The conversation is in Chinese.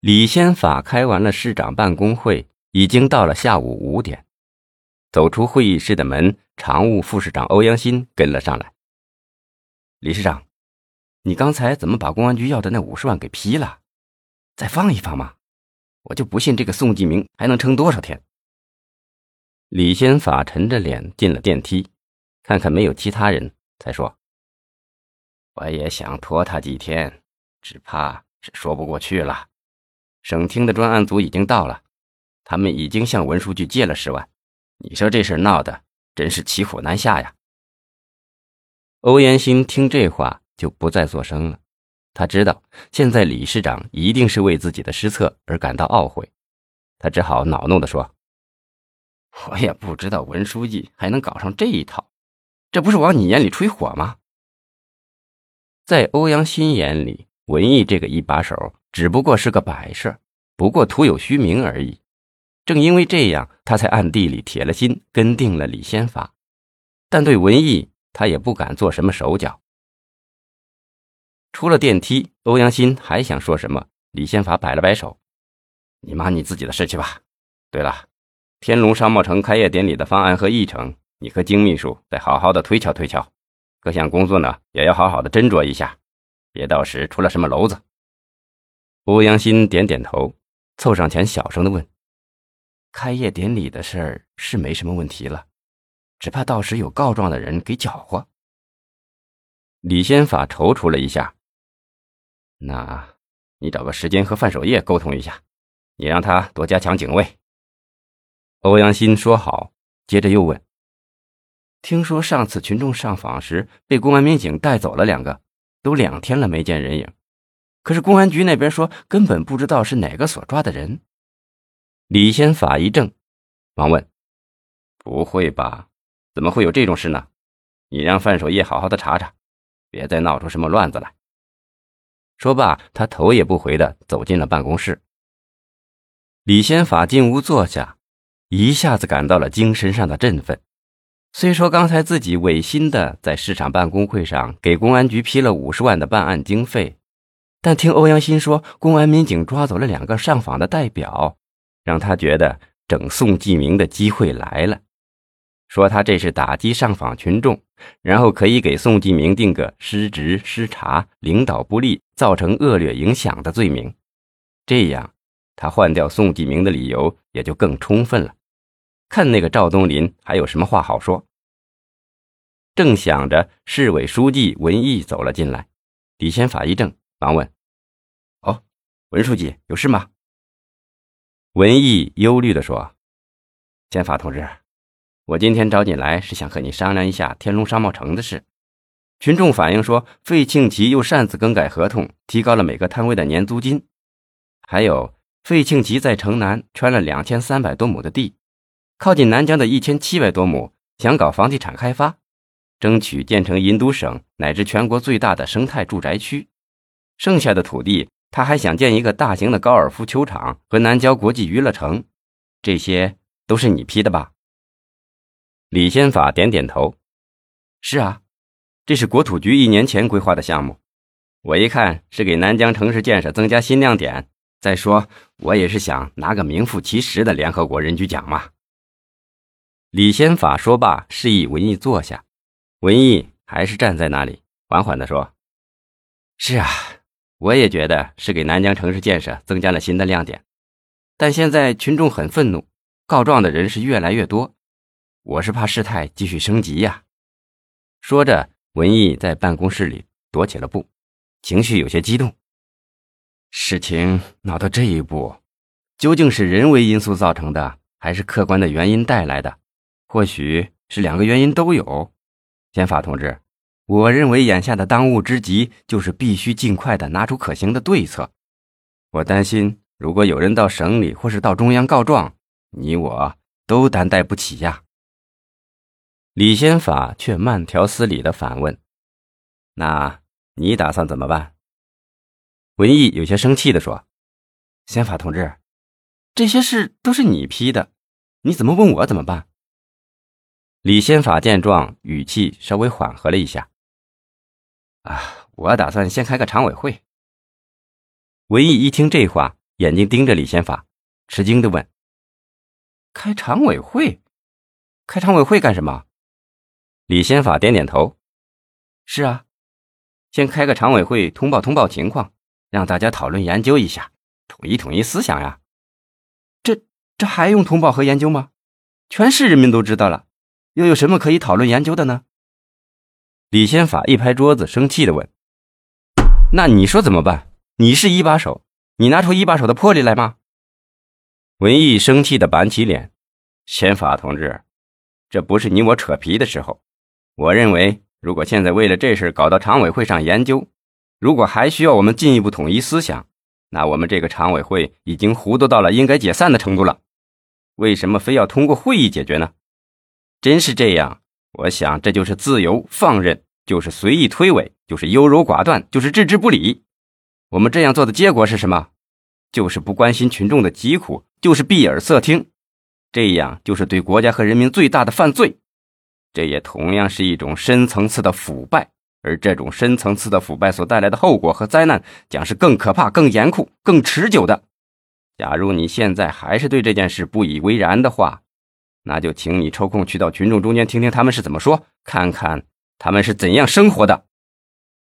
李先法开完了市长办公会，已经到了下午五点。走出会议室的门，常务副市长欧阳新跟了上来。李市长，你刚才怎么把公安局要的那五十万给批了？再放一放嘛！我就不信这个宋继明还能撑多少天。李先法沉着脸进了电梯，看看没有其他人，才说：“我也想拖他几天，只怕是说不过去了。”省厅的专案组已经到了，他们已经向文书局借了十万。你说这事闹的真是骑虎难下呀！欧阳新听这话就不再作声了，他知道现在李市长一定是为自己的失策而感到懊悔，他只好恼怒地说：“我也不知道文书记还能搞上这一套，这不是往你眼里吹火吗？”在欧阳新眼里，文艺这个一把手。只不过是个摆设，不过徒有虚名而已。正因为这样，他才暗地里铁了心跟定了李先法。但对文艺，他也不敢做什么手脚。出了电梯，欧阳新还想说什么，李先法摆了摆手：“你忙你自己的事去吧。对了，天龙商贸城开业典礼的方案和议程，你和金秘书再好好的推敲推敲。各项工作呢，也要好好的斟酌一下，别到时出了什么娄子。”欧阳新点点头，凑上前小声的问：“开业典礼的事儿是没什么问题了，只怕到时有告状的人给搅和。”李先法踌躇了一下：“那，你找个时间和范守业沟通一下，你让他多加强警卫。”欧阳新说好，接着又问：“听说上次群众上访时被公安民警带走了两个，都两天了没见人影。”可是公安局那边说根本不知道是哪个所抓的人。李先法一怔，忙问：“不会吧？怎么会有这种事呢？你让范守业好好的查查，别再闹出什么乱子来。”说罢，他头也不回的走进了办公室。李先法进屋坐下，一下子感到了精神上的振奋。虽说刚才自己违心的在市场办公会上给公安局批了五十万的办案经费。但听欧阳新说，公安民警抓走了两个上访的代表，让他觉得整宋继明的机会来了。说他这是打击上访群众，然后可以给宋继明定个失职失察、领导不力、造成恶劣影响的罪名。这样，他换掉宋继明的理由也就更充分了。看那个赵东林还有什么话好说？正想着，市委书记文艺走了进来，李先法一怔。忙问：“哦，文书记有事吗？”文艺忧虑地说：“建法同志，我今天找你来是想和你商量一下天龙商贸城的事。群众反映说，费庆奇又擅自更改合同，提高了每个摊位的年租金。还有，费庆奇在城南圈了两千三百多亩的地，靠近南疆的一千七百多亩，想搞房地产开发，争取建成银都省乃至全国最大的生态住宅区。”剩下的土地，他还想建一个大型的高尔夫球场和南郊国际娱乐城，这些都是你批的吧？李先法点点头：“是啊，这是国土局一年前规划的项目。我一看是给南疆城市建设增加新亮点。再说，我也是想拿个名副其实的联合国人居奖嘛。”李先法说罢，示意文艺坐下。文艺还是站在那里，缓缓地说：“是啊。”我也觉得是给南疆城市建设增加了新的亮点，但现在群众很愤怒，告状的人是越来越多，我是怕事态继续升级呀。说着，文艺在办公室里踱起了步，情绪有些激动。事情闹到这一步，究竟是人为因素造成的，还是客观的原因带来的？或许是两个原因都有。宪法同志。我认为眼下的当务之急就是必须尽快的拿出可行的对策。我担心，如果有人到省里或是到中央告状，你我都担待不起呀。李先法却慢条斯理的反问：“那你打算怎么办？”文艺有些生气的说：“先法同志，这些事都是你批的，你怎么问我怎么办？”李先法见状，语气稍微缓和了一下。啊，我打算先开个常委会。文艺一听这话，眼睛盯着李先法，吃惊的问：“开常委会？开常委会干什么？”李先法点点头：“是啊，先开个常委会，通报通报情况，让大家讨论研究一下，统一统一思想呀。这这还用通报和研究吗？全市人民都知道了，又有什么可以讨论研究的呢？”李先法一拍桌子，生气的问：“那你说怎么办？你是一把手，你拿出一把手的魄力来吗？”文艺生气的板起脸：“先法同志，这不是你我扯皮的时候。我认为，如果现在为了这事搞到常委会上研究，如果还需要我们进一步统一思想，那我们这个常委会已经糊涂到了应该解散的程度了。为什么非要通过会议解决呢？真是这样。”我想，这就是自由放任，就是随意推诿，就是优柔寡断，就是置之不理。我们这样做的结果是什么？就是不关心群众的疾苦，就是闭耳塞听。这样就是对国家和人民最大的犯罪。这也同样是一种深层次的腐败，而这种深层次的腐败所带来的后果和灾难，将是更可怕、更严酷、更持久的。假如你现在还是对这件事不以为然的话，那就请你抽空去到群众中间听听他们是怎么说，看看他们是怎样生活的。